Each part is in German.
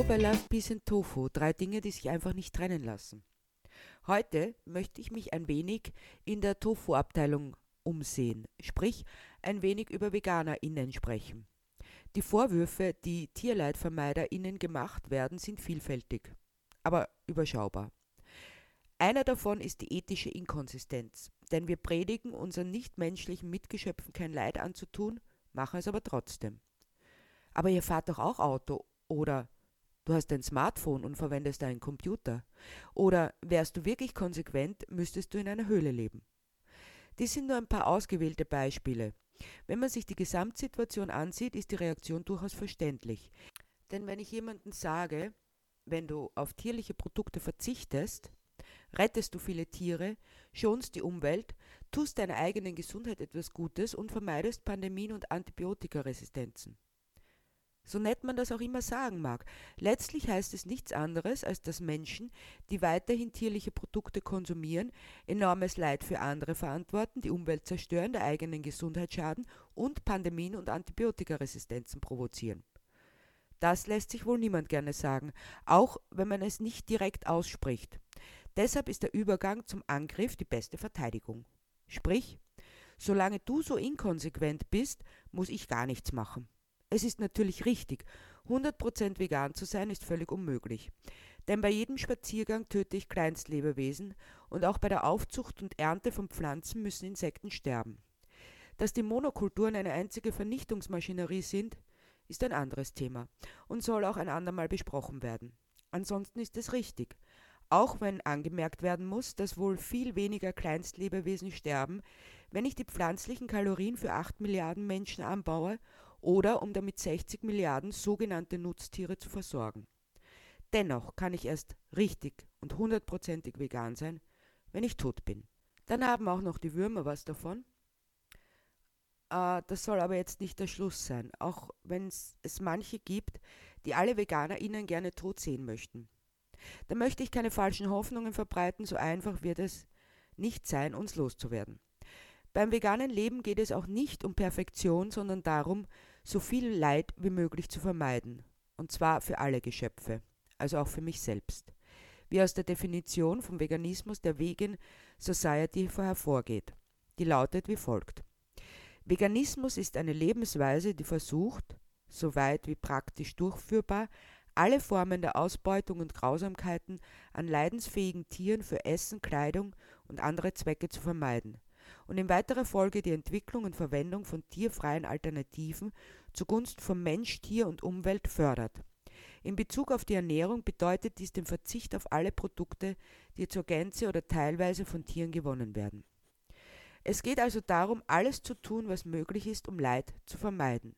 Hallo bei Love, Peace and Tofu, drei Dinge, die sich einfach nicht trennen lassen. Heute möchte ich mich ein wenig in der Tofu-Abteilung umsehen, sprich ein wenig über VeganerInnen sprechen. Die Vorwürfe, die TierleidvermeiderInnen gemacht werden, sind vielfältig, aber überschaubar. Einer davon ist die ethische Inkonsistenz, denn wir predigen unseren nichtmenschlichen Mitgeschöpfen kein Leid anzutun, machen es aber trotzdem. Aber ihr fahrt doch auch Auto oder du hast ein Smartphone und verwendest einen Computer. Oder wärst du wirklich konsequent, müsstest du in einer Höhle leben. Dies sind nur ein paar ausgewählte Beispiele. Wenn man sich die Gesamtsituation ansieht, ist die Reaktion durchaus verständlich. Denn wenn ich jemandem sage, wenn du auf tierliche Produkte verzichtest, rettest du viele Tiere, schonst die Umwelt, tust deiner eigenen Gesundheit etwas Gutes und vermeidest Pandemien und Antibiotikaresistenzen. So nett man das auch immer sagen mag, letztlich heißt es nichts anderes, als dass Menschen, die weiterhin tierliche Produkte konsumieren, enormes Leid für andere verantworten, die Umwelt zerstören, der eigenen Gesundheit schaden und Pandemien und Antibiotikaresistenzen provozieren. Das lässt sich wohl niemand gerne sagen, auch wenn man es nicht direkt ausspricht. Deshalb ist der Übergang zum Angriff die beste Verteidigung. Sprich, solange du so inkonsequent bist, muss ich gar nichts machen. Es ist natürlich richtig, 100% vegan zu sein ist völlig unmöglich. Denn bei jedem Spaziergang töte ich Kleinstlebewesen und auch bei der Aufzucht und Ernte von Pflanzen müssen Insekten sterben. Dass die Monokulturen eine einzige Vernichtungsmaschinerie sind, ist ein anderes Thema und soll auch ein andermal besprochen werden. Ansonsten ist es richtig auch wenn angemerkt werden muss, dass wohl viel weniger Kleinstlebewesen sterben, wenn ich die pflanzlichen Kalorien für 8 Milliarden Menschen anbaue oder um damit 60 Milliarden sogenannte Nutztiere zu versorgen. Dennoch kann ich erst richtig und hundertprozentig vegan sein, wenn ich tot bin. Dann haben auch noch die Würmer was davon. Äh, das soll aber jetzt nicht der Schluss sein, auch wenn es manche gibt, die alle VeganerInnen gerne tot sehen möchten. Da möchte ich keine falschen Hoffnungen verbreiten, so einfach wird es nicht sein, uns loszuwerden. Beim veganen Leben geht es auch nicht um Perfektion, sondern darum, so viel Leid wie möglich zu vermeiden. Und zwar für alle Geschöpfe, also auch für mich selbst. Wie aus der Definition vom Veganismus der Vegan Society hervorgeht. Die lautet wie folgt. Veganismus ist eine Lebensweise, die versucht, soweit wie praktisch durchführbar, alle Formen der Ausbeutung und Grausamkeiten an leidensfähigen Tieren für Essen, Kleidung und andere Zwecke zu vermeiden und in weiterer Folge die Entwicklung und Verwendung von tierfreien Alternativen zugunsten von Mensch, Tier und Umwelt fördert. In Bezug auf die Ernährung bedeutet dies den Verzicht auf alle Produkte, die zur Gänze oder teilweise von Tieren gewonnen werden. Es geht also darum, alles zu tun, was möglich ist, um Leid zu vermeiden.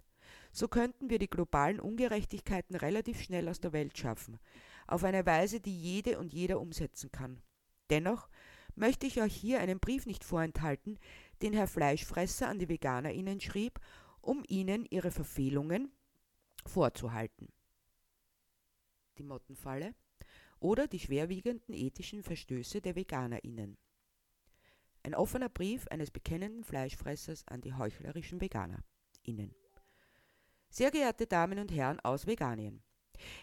So könnten wir die globalen Ungerechtigkeiten relativ schnell aus der Welt schaffen, auf eine Weise, die jede und jeder umsetzen kann. Dennoch möchte ich euch hier einen Brief nicht vorenthalten, den Herr Fleischfresser an die VeganerInnen schrieb, um ihnen ihre Verfehlungen vorzuhalten. Die Mottenfalle oder die schwerwiegenden ethischen Verstöße der VeganerInnen. Ein offener Brief eines bekennenden Fleischfressers an die heuchlerischen VeganerInnen. Sehr geehrte Damen und Herren aus Veganien,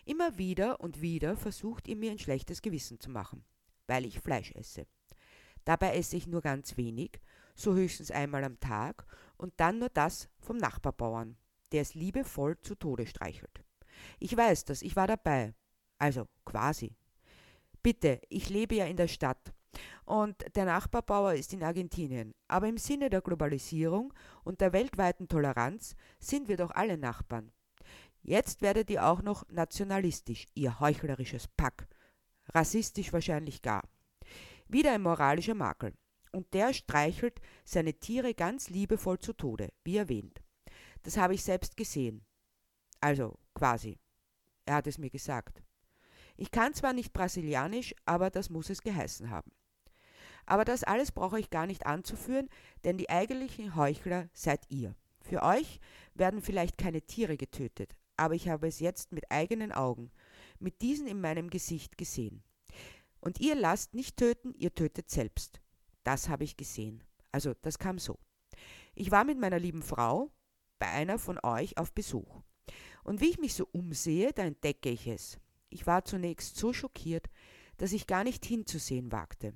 immer wieder und wieder versucht ihr mir ein schlechtes Gewissen zu machen, weil ich Fleisch esse. Dabei esse ich nur ganz wenig, so höchstens einmal am Tag und dann nur das vom Nachbarbauern, der es liebevoll zu Tode streichelt. Ich weiß das, ich war dabei. Also quasi. Bitte, ich lebe ja in der Stadt und der Nachbarbauer ist in Argentinien. Aber im Sinne der Globalisierung und der weltweiten Toleranz sind wir doch alle Nachbarn. Jetzt werdet ihr auch noch nationalistisch, ihr heuchlerisches Pack. Rassistisch wahrscheinlich gar. Wieder ein moralischer Makel. Und der streichelt seine Tiere ganz liebevoll zu Tode, wie erwähnt. Das habe ich selbst gesehen. Also quasi. Er hat es mir gesagt. Ich kann zwar nicht brasilianisch, aber das muss es geheißen haben. Aber das alles brauche ich gar nicht anzuführen, denn die eigentlichen Heuchler seid ihr. Für euch werden vielleicht keine Tiere getötet, aber ich habe es jetzt mit eigenen Augen, mit diesen in meinem Gesicht gesehen. Und ihr lasst nicht töten, ihr tötet selbst. Das habe ich gesehen. Also, das kam so. Ich war mit meiner lieben Frau bei einer von euch auf Besuch. Und wie ich mich so umsehe, da entdecke ich es. Ich war zunächst so schockiert, dass ich gar nicht hinzusehen wagte.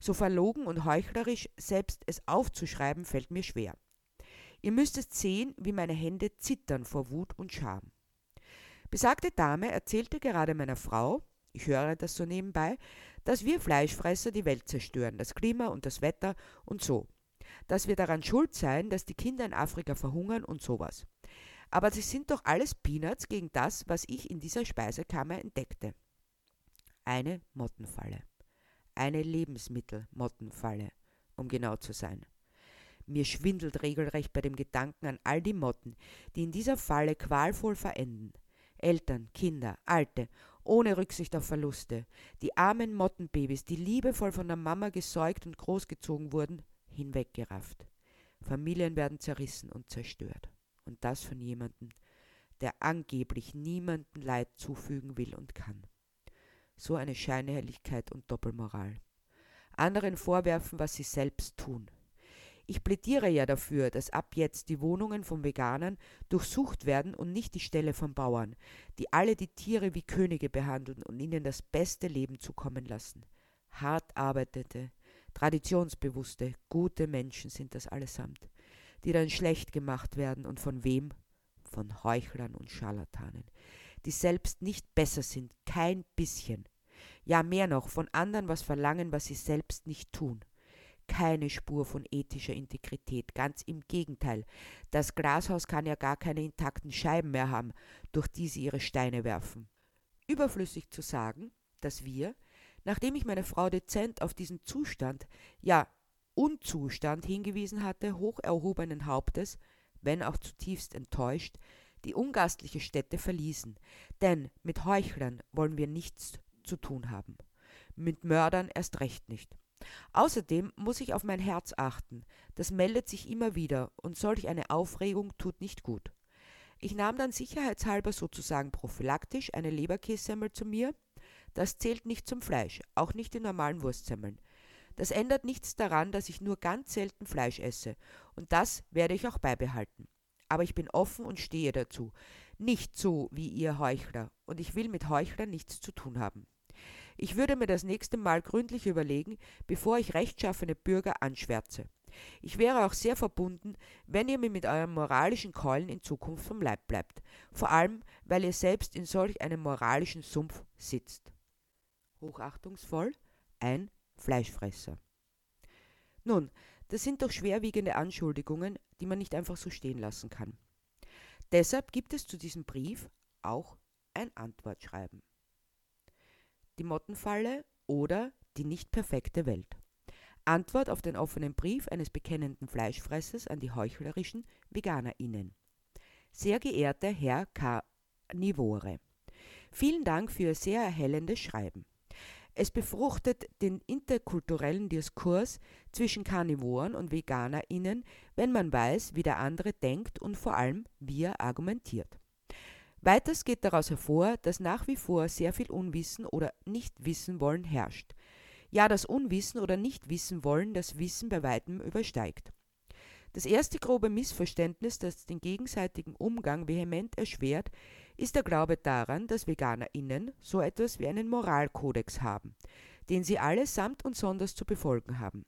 So verlogen und heuchlerisch selbst es aufzuschreiben fällt mir schwer. Ihr müsstet sehen, wie meine Hände zittern vor Wut und Scham. Besagte Dame erzählte gerade meiner Frau, ich höre das so nebenbei, dass wir Fleischfresser die Welt zerstören, das Klima und das Wetter und so. Dass wir daran schuld seien, dass die Kinder in Afrika verhungern und sowas. Aber sie sind doch alles Peanuts gegen das, was ich in dieser Speisekammer entdeckte. Eine Mottenfalle. Eine Lebensmittelmottenfalle, um genau zu sein. Mir schwindelt regelrecht bei dem Gedanken an all die Motten, die in dieser Falle qualvoll verenden. Eltern, Kinder, Alte, ohne Rücksicht auf Verluste, die armen Mottenbabys, die liebevoll von der Mama gesäugt und großgezogen wurden, hinweggerafft. Familien werden zerrissen und zerstört. Und das von jemandem, der angeblich niemandem Leid zufügen will und kann. So eine Scheinheiligkeit und Doppelmoral. Anderen vorwerfen, was sie selbst tun. Ich plädiere ja dafür, dass ab jetzt die Wohnungen von Veganern durchsucht werden und nicht die Ställe von Bauern, die alle die Tiere wie Könige behandeln und ihnen das beste Leben zukommen lassen. Hart arbeitete, traditionsbewusste, gute Menschen sind das allesamt, die dann schlecht gemacht werden und von wem? Von Heuchlern und Scharlatanen, die selbst nicht besser sind, kein bisschen. Ja, mehr noch, von anderen was verlangen, was sie selbst nicht tun keine Spur von ethischer Integrität. Ganz im Gegenteil. Das Glashaus kann ja gar keine intakten Scheiben mehr haben, durch die sie ihre Steine werfen. Überflüssig zu sagen, dass wir, nachdem ich meine Frau dezent auf diesen Zustand, ja Unzustand hingewiesen hatte, hoch erhobenen Hauptes, wenn auch zutiefst enttäuscht, die ungastliche Stätte verließen, denn mit Heuchlern wollen wir nichts zu tun haben, mit Mördern erst recht nicht. Außerdem muss ich auf mein Herz achten. Das meldet sich immer wieder und solch eine Aufregung tut nicht gut. Ich nahm dann sicherheitshalber sozusagen prophylaktisch eine Leberkässemmel zu mir. Das zählt nicht zum Fleisch, auch nicht die normalen Wurstsemmeln. Das ändert nichts daran, dass ich nur ganz selten Fleisch esse, und das werde ich auch beibehalten. Aber ich bin offen und stehe dazu. Nicht so wie ihr Heuchler, und ich will mit Heuchlern nichts zu tun haben. Ich würde mir das nächste Mal gründlich überlegen, bevor ich rechtschaffene Bürger anschwärze. Ich wäre auch sehr verbunden, wenn ihr mir mit euren moralischen Keulen in Zukunft vom Leib bleibt, vor allem weil ihr selbst in solch einem moralischen Sumpf sitzt. Hochachtungsvoll ein Fleischfresser. Nun, das sind doch schwerwiegende Anschuldigungen, die man nicht einfach so stehen lassen kann. Deshalb gibt es zu diesem Brief auch ein Antwortschreiben die Mottenfalle oder die nicht perfekte Welt. Antwort auf den offenen Brief eines bekennenden Fleischfressers an die heuchlerischen VeganerInnen. Sehr geehrter Herr Carnivore, vielen Dank für Ihr sehr erhellendes Schreiben. Es befruchtet den interkulturellen Diskurs zwischen Karnivoren und VeganerInnen, wenn man weiß, wie der andere denkt und vor allem, wie er argumentiert. Weiters geht daraus hervor, dass nach wie vor sehr viel Unwissen oder Nichtwissen wollen herrscht. Ja, das Unwissen oder Nichtwissen wollen das Wissen bei weitem übersteigt. Das erste grobe Missverständnis, das den gegenseitigen Umgang vehement erschwert, ist der Glaube daran, dass VeganerInnen so etwas wie einen Moralkodex haben, den sie alle samt und sonders zu befolgen haben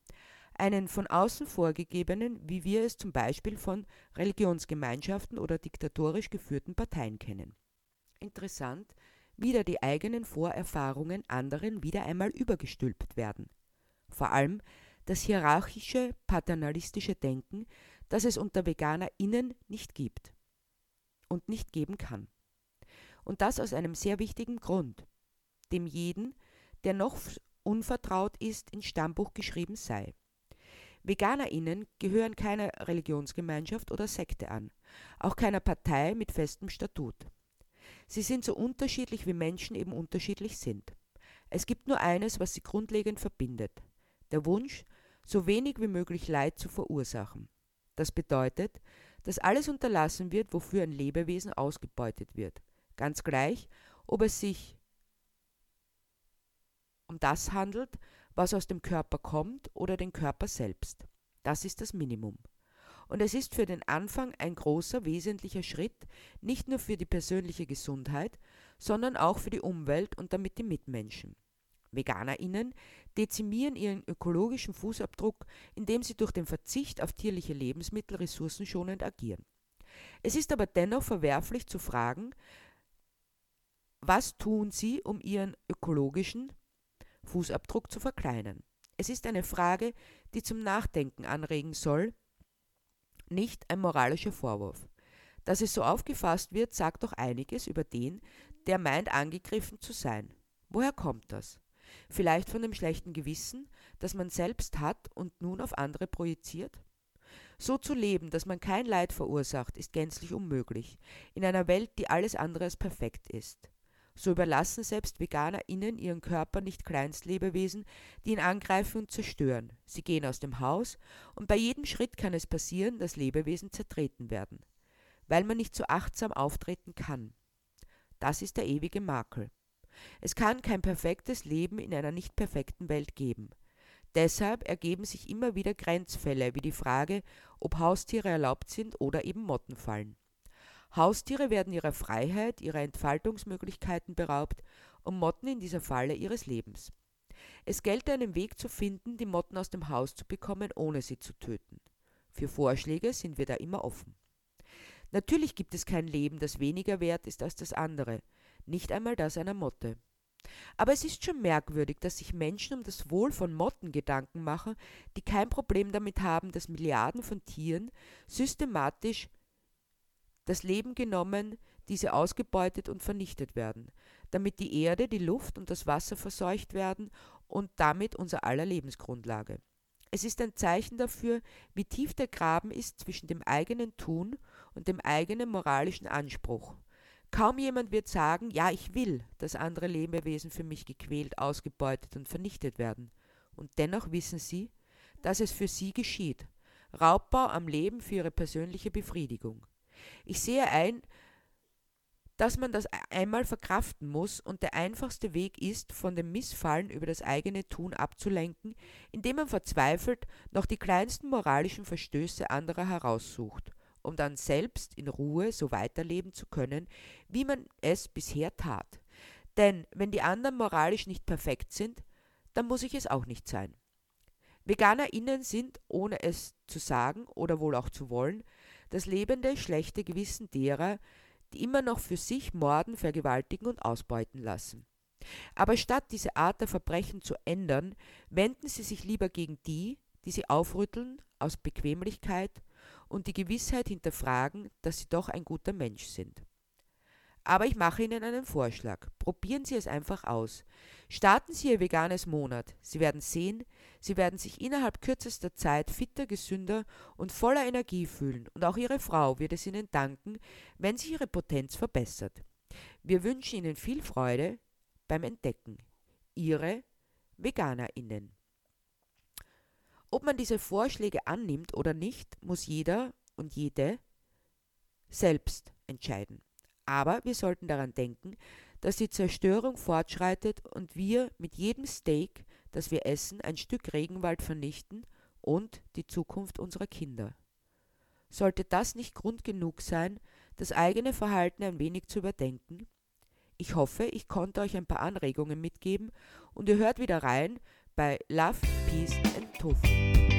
einen von außen vorgegebenen, wie wir es zum Beispiel von Religionsgemeinschaften oder diktatorisch geführten Parteien kennen. Interessant, wie da die eigenen Vorerfahrungen anderen wieder einmal übergestülpt werden. Vor allem das hierarchische, paternalistische Denken, das es unter VeganerInnen nicht gibt und nicht geben kann. Und das aus einem sehr wichtigen Grund, dem jeden, der noch unvertraut ist, ins Stammbuch geschrieben sei. VeganerInnen gehören keiner Religionsgemeinschaft oder Sekte an, auch keiner Partei mit festem Statut. Sie sind so unterschiedlich wie Menschen eben unterschiedlich sind. Es gibt nur eines, was sie grundlegend verbindet: der Wunsch, so wenig wie möglich Leid zu verursachen. Das bedeutet, dass alles unterlassen wird, wofür ein Lebewesen ausgebeutet wird, ganz gleich, ob es sich um das handelt, was aus dem Körper kommt oder den Körper selbst. Das ist das Minimum. Und es ist für den Anfang ein großer, wesentlicher Schritt, nicht nur für die persönliche Gesundheit, sondern auch für die Umwelt und damit die Mitmenschen. VeganerInnen dezimieren ihren ökologischen Fußabdruck, indem sie durch den Verzicht auf tierliche Lebensmittel ressourcenschonend agieren. Es ist aber dennoch verwerflich zu fragen, was tun sie, um ihren ökologischen Fußabdruck zu verkleinern? Es ist eine Frage, die zum Nachdenken anregen soll, nicht ein moralischer Vorwurf. Dass es so aufgefasst wird, sagt doch einiges über den, der meint angegriffen zu sein. Woher kommt das? Vielleicht von dem schlechten Gewissen, das man selbst hat und nun auf andere projiziert? So zu leben, dass man kein Leid verursacht, ist gänzlich unmöglich, in einer Welt, die alles andere als perfekt ist. So überlassen selbst VeganerInnen ihren Körper nicht Kleinstlebewesen, die ihn angreifen und zerstören. Sie gehen aus dem Haus und bei jedem Schritt kann es passieren, dass Lebewesen zertreten werden, weil man nicht so achtsam auftreten kann. Das ist der ewige Makel. Es kann kein perfektes Leben in einer nicht perfekten Welt geben. Deshalb ergeben sich immer wieder Grenzfälle, wie die Frage, ob Haustiere erlaubt sind oder eben Motten fallen. Haustiere werden ihrer Freiheit, ihrer Entfaltungsmöglichkeiten beraubt und Motten in dieser Falle ihres Lebens. Es gelte einen Weg zu finden, die Motten aus dem Haus zu bekommen, ohne sie zu töten. Für Vorschläge sind wir da immer offen. Natürlich gibt es kein Leben, das weniger wert ist als das andere, nicht einmal das einer Motte. Aber es ist schon merkwürdig, dass sich Menschen um das Wohl von Motten Gedanken machen, die kein Problem damit haben, dass Milliarden von Tieren systematisch das Leben genommen, diese ausgebeutet und vernichtet werden, damit die Erde, die Luft und das Wasser verseucht werden und damit unser aller Lebensgrundlage. Es ist ein Zeichen dafür, wie tief der Graben ist zwischen dem eigenen Tun und dem eigenen moralischen Anspruch. Kaum jemand wird sagen, ja, ich will, dass andere Lebewesen für mich gequält, ausgebeutet und vernichtet werden. Und dennoch wissen sie, dass es für sie geschieht. Raubbau am Leben für ihre persönliche Befriedigung. Ich sehe ein, dass man das einmal verkraften muss und der einfachste Weg ist, von dem Missfallen über das eigene Tun abzulenken, indem man verzweifelt noch die kleinsten moralischen Verstöße anderer heraussucht, um dann selbst in Ruhe so weiterleben zu können, wie man es bisher tat. Denn wenn die anderen moralisch nicht perfekt sind, dann muss ich es auch nicht sein. VeganerInnen sind, ohne es zu sagen oder wohl auch zu wollen, das lebende, schlechte Gewissen derer, die immer noch für sich morden, vergewaltigen und ausbeuten lassen. Aber statt diese Art der Verbrechen zu ändern, wenden sie sich lieber gegen die, die sie aufrütteln aus Bequemlichkeit und die Gewissheit hinterfragen, dass sie doch ein guter Mensch sind. Aber ich mache Ihnen einen Vorschlag. Probieren Sie es einfach aus. Starten Sie Ihr veganes Monat. Sie werden sehen, Sie werden sich innerhalb kürzester Zeit fitter, gesünder und voller Energie fühlen und auch Ihre Frau wird es Ihnen danken, wenn sich Ihre Potenz verbessert. Wir wünschen Ihnen viel Freude beim Entdecken. Ihre VeganerInnen. Ob man diese Vorschläge annimmt oder nicht, muss jeder und jede selbst entscheiden. Aber wir sollten daran denken, dass die Zerstörung fortschreitet und wir mit jedem Steak, das wir essen, ein Stück Regenwald vernichten und die Zukunft unserer Kinder. Sollte das nicht Grund genug sein, das eigene Verhalten ein wenig zu überdenken? Ich hoffe, ich konnte euch ein paar Anregungen mitgeben und ihr hört wieder rein bei Love, Peace and Tofu.